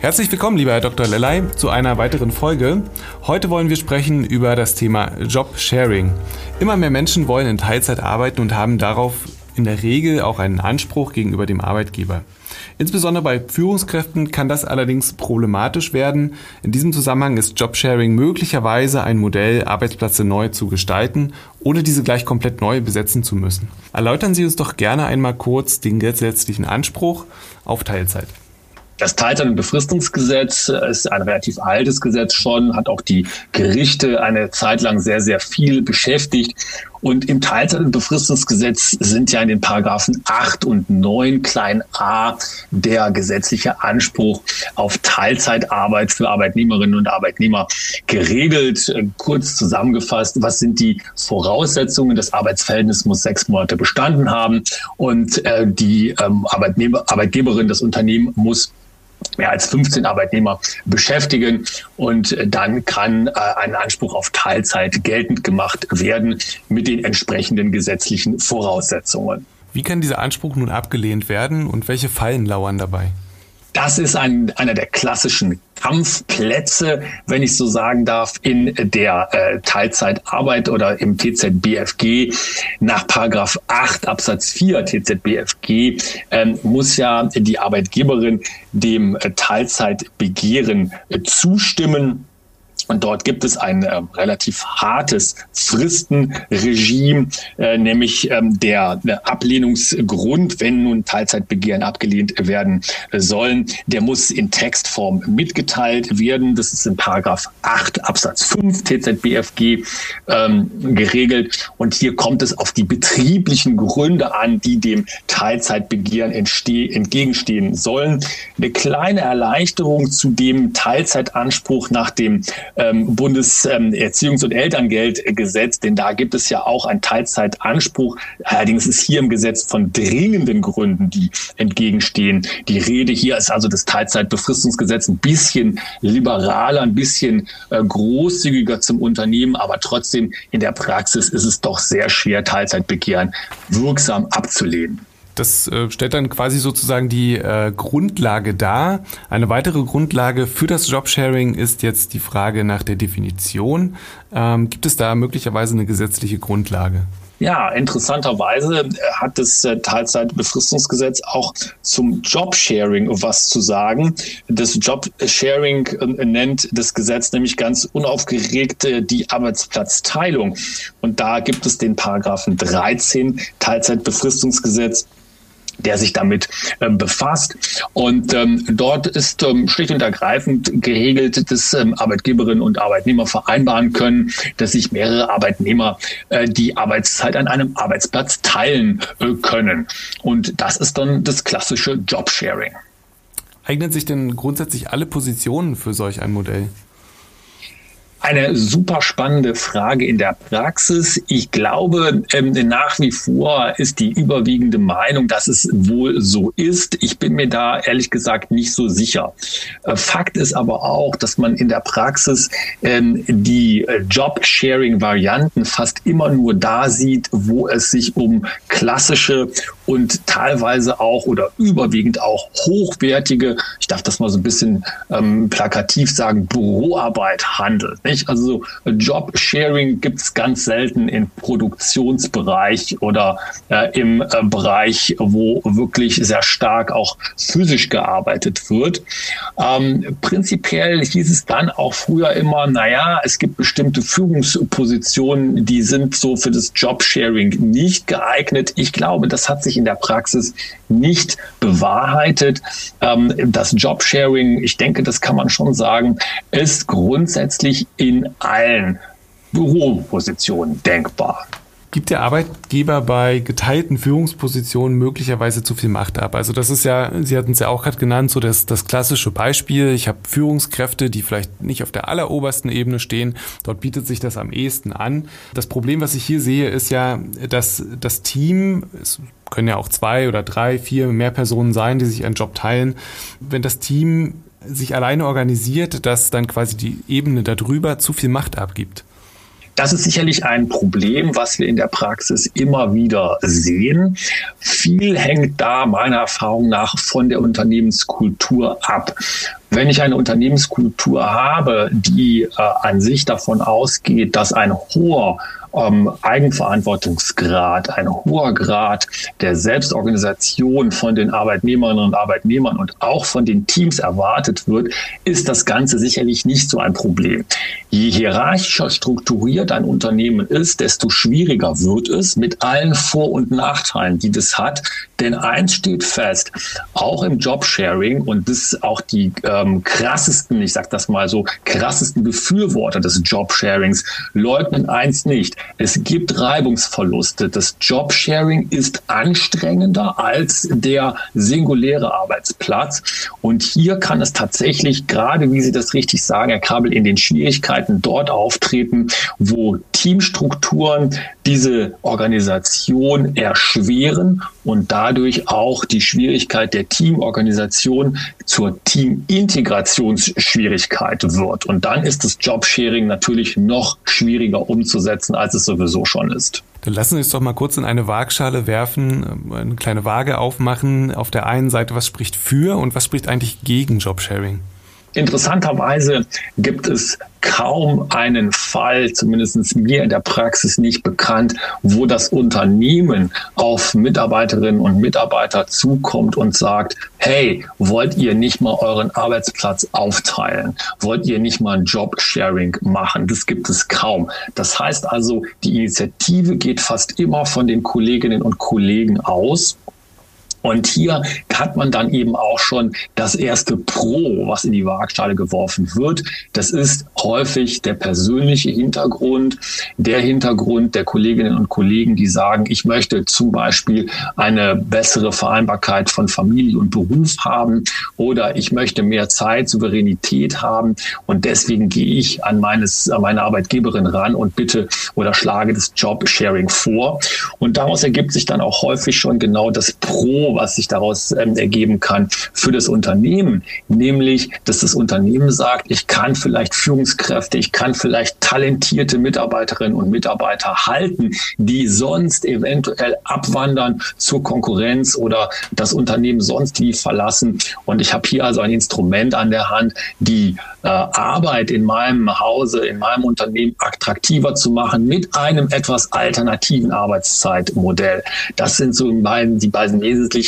Herzlich willkommen, lieber Herr Dr. Lellay, zu einer weiteren Folge. Heute wollen wir sprechen über das Thema Job Sharing. Immer mehr Menschen wollen in Teilzeit arbeiten und haben darauf in der Regel auch einen Anspruch gegenüber dem Arbeitgeber. Insbesondere bei Führungskräften kann das allerdings problematisch werden. In diesem Zusammenhang ist Jobsharing möglicherweise ein Modell, Arbeitsplätze neu zu gestalten, ohne diese gleich komplett neu besetzen zu müssen. Erläutern Sie uns doch gerne einmal kurz den gesetzlichen Anspruch auf Teilzeit. Das Teilzeit- und Befristungsgesetz ist ein relativ altes Gesetz schon, hat auch die Gerichte eine Zeit lang sehr, sehr viel beschäftigt. Und im Teilzeit- und Befristungsgesetz sind ja in den Paragraphen 8 und 9 klein a der gesetzliche Anspruch auf Teilzeitarbeit für Arbeitnehmerinnen und Arbeitnehmer geregelt. Kurz zusammengefasst, was sind die Voraussetzungen? Das Arbeitsverhältnis muss sechs Monate bestanden haben und äh, die ähm, Arbeitnehmer, Arbeitgeberin, das Unternehmen muss mehr als 15 Arbeitnehmer beschäftigen und dann kann äh, ein Anspruch auf Teilzeit geltend gemacht werden mit den entsprechenden gesetzlichen Voraussetzungen. Wie kann dieser Anspruch nun abgelehnt werden und welche Fallen lauern dabei? Das ist ein, einer der klassischen Kampfplätze, wenn ich so sagen darf, in der äh, Teilzeitarbeit oder im TZBFG. Nach Paragraph 8 Absatz 4 TZBFG ähm, muss ja die Arbeitgeberin dem äh, Teilzeitbegehren äh, zustimmen. Und dort gibt es ein äh, relativ hartes Fristenregime, äh, nämlich ähm, der, der Ablehnungsgrund, wenn nun Teilzeitbegehren abgelehnt werden sollen, der muss in Textform mitgeteilt werden. Das ist in Paragraph 8 Absatz 5 TZBFG ähm, geregelt. Und hier kommt es auf die betrieblichen Gründe an, die dem Teilzeitbegehren entgegenstehen sollen. Eine kleine Erleichterung zu dem Teilzeitanspruch nach dem ähm, Bundeserziehungs- und Elterngeldgesetz, denn da gibt es ja auch einen Teilzeitanspruch. Allerdings ist hier im Gesetz von dringenden Gründen, die entgegenstehen. Die Rede hier ist also das Teilzeitbefristungsgesetz ein bisschen liberaler, ein bisschen äh, großzügiger zum Unternehmen, aber trotzdem in der Praxis ist es doch sehr schwer, Teilzeitbegehren wirksam abzulehnen. Das äh, stellt dann quasi sozusagen die äh, Grundlage dar. Eine weitere Grundlage für das Jobsharing ist jetzt die Frage nach der Definition. Ähm, gibt es da möglicherweise eine gesetzliche Grundlage? Ja, interessanterweise hat das äh, Teilzeitbefristungsgesetz auch zum Jobsharing was zu sagen. Das Jobsharing äh, nennt das Gesetz nämlich ganz unaufgeregt äh, die Arbeitsplatzteilung. Und da gibt es den Paragraphen 13 Teilzeitbefristungsgesetz der sich damit ähm, befasst. Und ähm, dort ist ähm, schlicht und ergreifend geregelt, dass ähm, Arbeitgeberinnen und Arbeitnehmer vereinbaren können, dass sich mehrere Arbeitnehmer äh, die Arbeitszeit an einem Arbeitsplatz teilen äh, können. Und das ist dann das klassische Jobsharing. Eignen sich denn grundsätzlich alle Positionen für solch ein Modell? Eine super spannende Frage in der Praxis. Ich glaube, ähm, nach wie vor ist die überwiegende Meinung, dass es wohl so ist. Ich bin mir da ehrlich gesagt nicht so sicher. Äh, Fakt ist aber auch, dass man in der Praxis ähm, die äh, Job-Sharing-Varianten fast immer nur da sieht, wo es sich um klassische und teilweise auch oder überwiegend auch hochwertige, ich darf das mal so ein bisschen ähm, plakativ sagen, Büroarbeit handelt. Nicht? Also Job-Sharing gibt es ganz selten im Produktionsbereich oder äh, im äh, Bereich, wo wirklich sehr stark auch physisch gearbeitet wird. Ähm, prinzipiell hieß es dann auch früher immer, naja, es gibt bestimmte Führungspositionen, die sind so für das Job-Sharing nicht geeignet. Ich glaube, das hat sich in der Praxis nicht bewahrheitet. Ähm, das Jobsharing, ich denke, das kann man schon sagen, ist grundsätzlich in allen Büropositionen denkbar. Gibt der Arbeitgeber bei geteilten Führungspositionen möglicherweise zu viel Macht ab? Also das ist ja, Sie hatten es ja auch gerade genannt, so das, das klassische Beispiel. Ich habe Führungskräfte, die vielleicht nicht auf der allerobersten Ebene stehen. Dort bietet sich das am ehesten an. Das Problem, was ich hier sehe, ist ja, dass das Team, es können ja auch zwei oder drei, vier, mehr Personen sein, die sich einen Job teilen. Wenn das Team sich alleine organisiert, dass dann quasi die Ebene darüber zu viel Macht abgibt. Das ist sicherlich ein Problem, was wir in der Praxis immer wieder sehen. Viel hängt da meiner Erfahrung nach von der Unternehmenskultur ab. Wenn ich eine Unternehmenskultur habe, die äh, an sich davon ausgeht, dass ein hoher ähm, Eigenverantwortungsgrad, ein hoher Grad der Selbstorganisation von den Arbeitnehmerinnen und Arbeitnehmern und auch von den Teams erwartet wird, ist das Ganze sicherlich nicht so ein Problem. Je hierarchischer strukturiert ein Unternehmen ist, desto schwieriger wird es mit allen Vor- und Nachteilen, die das hat. Denn eins steht fest, auch im Jobsharing und das auch die ähm, krassesten, ich sag das mal so, krassesten Befürworter des Jobsharings leugnen eins nicht. Es gibt Reibungsverluste. Das Jobsharing ist anstrengender als der singuläre Arbeitsplatz. Und hier kann es tatsächlich, gerade wie Sie das richtig sagen, Herr Krabbel, in den Schwierigkeiten dort auftreten, wo Teamstrukturen diese Organisation erschweren und dadurch auch die Schwierigkeit der Teamorganisation zur Teamintegrationsschwierigkeit wird. Und dann ist das Jobsharing natürlich noch schwieriger umzusetzen, als es sowieso schon ist. Dann lassen Sie uns doch mal kurz in eine Waagschale werfen, eine kleine Waage aufmachen. Auf der einen Seite, was spricht für und was spricht eigentlich gegen Jobsharing? Interessanterweise gibt es kaum einen Fall, zumindest mir in der Praxis nicht bekannt, wo das Unternehmen auf Mitarbeiterinnen und Mitarbeiter zukommt und sagt, hey, wollt ihr nicht mal euren Arbeitsplatz aufteilen? Wollt ihr nicht mal ein Jobsharing machen? Das gibt es kaum. Das heißt also, die Initiative geht fast immer von den Kolleginnen und Kollegen aus und hier hat man dann eben auch schon das erste Pro, was in die Waagschale geworfen wird. Das ist häufig der persönliche Hintergrund, der Hintergrund der Kolleginnen und Kollegen, die sagen, ich möchte zum Beispiel eine bessere Vereinbarkeit von Familie und Beruf haben oder ich möchte mehr Zeit, Souveränität haben und deswegen gehe ich an, meines, an meine Arbeitgeberin ran und bitte oder schlage das Job-Sharing vor. Und daraus ergibt sich dann auch häufig schon genau das Pro, was sich daraus ähm, ergeben kann für das Unternehmen, nämlich, dass das Unternehmen sagt, ich kann vielleicht Führungskräfte, ich kann vielleicht talentierte Mitarbeiterinnen und Mitarbeiter halten, die sonst eventuell abwandern zur Konkurrenz oder das Unternehmen sonst wie verlassen. Und ich habe hier also ein Instrument an der Hand, die äh, Arbeit in meinem Hause, in meinem Unternehmen attraktiver zu machen mit einem etwas alternativen Arbeitszeitmodell. Das sind so die beiden wesentlichen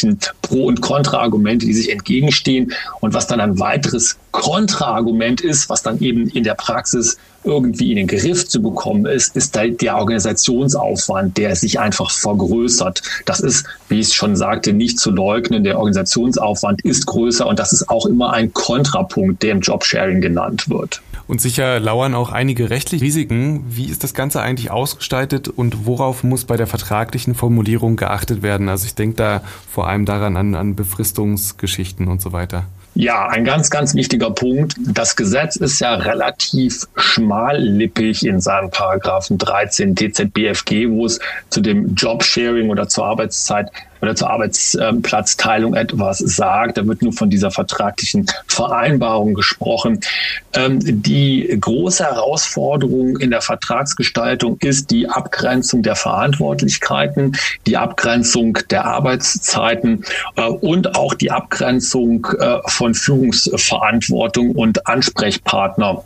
Pro- und Kontraargumente, die sich entgegenstehen und was dann ein weiteres Kontraargument ist, was dann eben in der Praxis irgendwie in den Griff zu bekommen ist, ist der Organisationsaufwand, der sich einfach vergrößert. Das ist, wie ich es schon sagte, nicht zu leugnen. Der Organisationsaufwand ist größer und das ist auch immer ein Kontrapunkt, der im Jobsharing genannt wird. Und sicher lauern auch einige rechtliche Risiken. Wie ist das Ganze eigentlich ausgestaltet und worauf muss bei der vertraglichen Formulierung geachtet werden? Also ich denke da vor allem daran an, an Befristungsgeschichten und so weiter. Ja, ein ganz, ganz wichtiger Punkt. Das Gesetz ist ja relativ schmallippig in seinem Paragraphen 13 TZBFG, wo es zu dem Jobsharing oder zur Arbeitszeit oder zur Arbeitsplatzteilung etwas sagt. Da wird nur von dieser vertraglichen Vereinbarung gesprochen. Ähm, die große Herausforderung in der Vertragsgestaltung ist die Abgrenzung der Verantwortlichkeiten, die Abgrenzung der Arbeitszeiten äh, und auch die Abgrenzung äh, von Führungsverantwortung und Ansprechpartner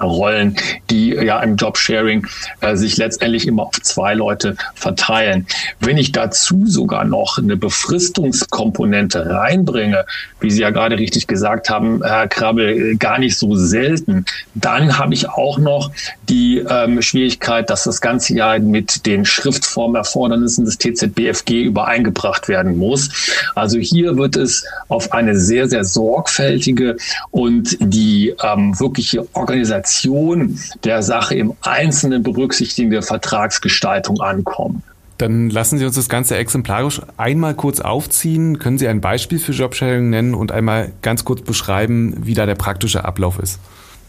Rollen, die ja im Jobsharing äh, sich letztendlich immer auf zwei Leute verteilen. Wenn ich dazu sogar noch eine Befristungskomponente reinbringe, wie Sie ja gerade richtig gesagt haben, Herr Krabbel, äh, gar nicht so selten, dann habe ich auch noch die ähm, Schwierigkeit, dass das Ganze ja mit den Schriftformerfordernissen des TZBFG übereingebracht werden muss. Also hier wird es auf eine sehr, sehr sorgfältige und die ähm, wirkliche Organisation Interpretation der Sache im Einzelnen berücksichtigende Vertragsgestaltung ankommen. Dann lassen Sie uns das Ganze exemplarisch einmal kurz aufziehen. Können Sie ein Beispiel für Jobsharing nennen und einmal ganz kurz beschreiben, wie da der praktische Ablauf ist?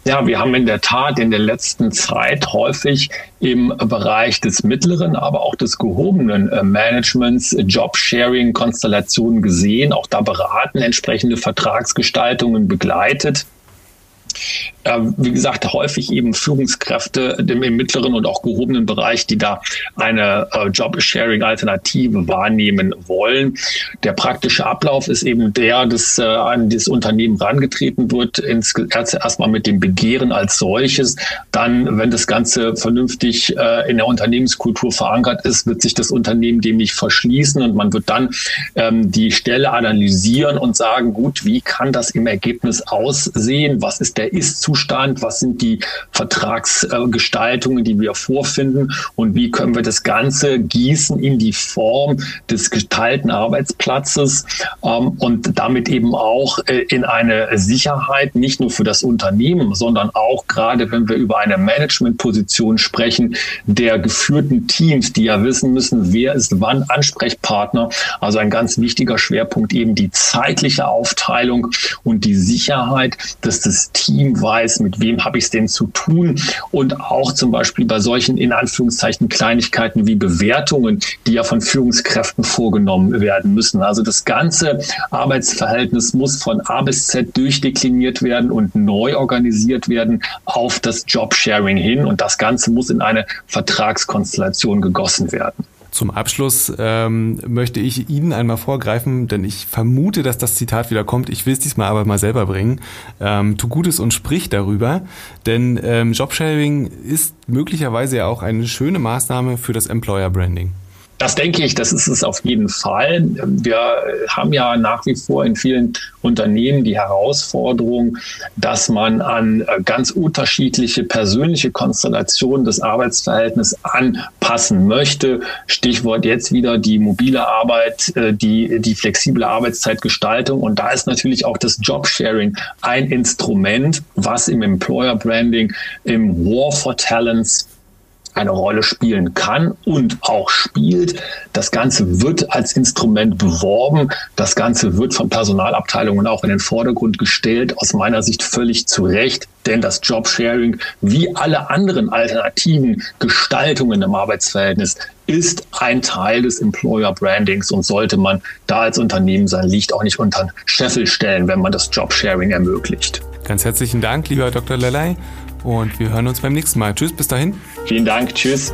Ja, wir haben in der Tat in der letzten Zeit häufig im Bereich des mittleren, aber auch des gehobenen äh, Managements Jobsharing-Konstellationen gesehen, auch da beraten, entsprechende Vertragsgestaltungen begleitet. Äh, wie gesagt, häufig eben Führungskräfte im, im, mittleren und auch gehobenen Bereich, die da eine äh, Job-Sharing-Alternative wahrnehmen wollen. Der praktische Ablauf ist eben der, dass äh, an das Unternehmen rangetreten wird, ins, erstmal mit dem Begehren als solches. Dann, wenn das Ganze vernünftig äh, in der Unternehmenskultur verankert ist, wird sich das Unternehmen dem nicht verschließen und man wird dann ähm, die Stelle analysieren und sagen, gut, wie kann das im Ergebnis aussehen? Was ist der Ist-Zustand? Was sind die Vertragsgestaltungen, die wir vorfinden? Und wie können wir das Ganze gießen in die Form des geteilten Arbeitsplatzes ähm, und damit eben auch äh, in eine Sicherheit, nicht nur für das Unternehmen, sondern auch gerade, wenn wir über eine Managementposition sprechen, der geführten Teams, die ja wissen müssen, wer ist wann Ansprechpartner. Also ein ganz wichtiger Schwerpunkt eben die zeitliche Aufteilung und die Sicherheit, dass das Team Team weiß, mit wem habe ich es denn zu tun und auch zum Beispiel bei solchen in Anführungszeichen Kleinigkeiten wie Bewertungen, die ja von Führungskräften vorgenommen werden müssen. Also das ganze Arbeitsverhältnis muss von A bis Z durchdekliniert werden und neu organisiert werden auf das Jobsharing hin und das Ganze muss in eine Vertragskonstellation gegossen werden. Zum Abschluss ähm, möchte ich Ihnen einmal vorgreifen, denn ich vermute, dass das Zitat wieder kommt. Ich will es diesmal aber mal selber bringen. Ähm, tu Gutes und sprich darüber, denn ähm, Jobsharing ist möglicherweise ja auch eine schöne Maßnahme für das Employer Branding. Das denke ich, das ist es auf jeden Fall. Wir haben ja nach wie vor in vielen Unternehmen die Herausforderung, dass man an ganz unterschiedliche persönliche Konstellationen des Arbeitsverhältnisses anpassen möchte. Stichwort jetzt wieder die mobile Arbeit, äh, die, die flexible Arbeitszeitgestaltung. Und da ist natürlich auch das Jobsharing ein Instrument, was im Employer Branding, im War for Talents eine Rolle spielen kann und auch spielt. Das Ganze wird als Instrument beworben. Das Ganze wird von Personalabteilungen auch in den Vordergrund gestellt. Aus meiner Sicht völlig zu Recht, denn das Jobsharing wie alle anderen alternativen Gestaltungen im Arbeitsverhältnis ist ein Teil des Employer Brandings und sollte man da als Unternehmen sein Licht auch nicht unter den Scheffel stellen, wenn man das Jobsharing ermöglicht. Ganz herzlichen Dank, lieber Dr. Lelei. Und wir hören uns beim nächsten Mal. Tschüss, bis dahin. Vielen Dank, tschüss.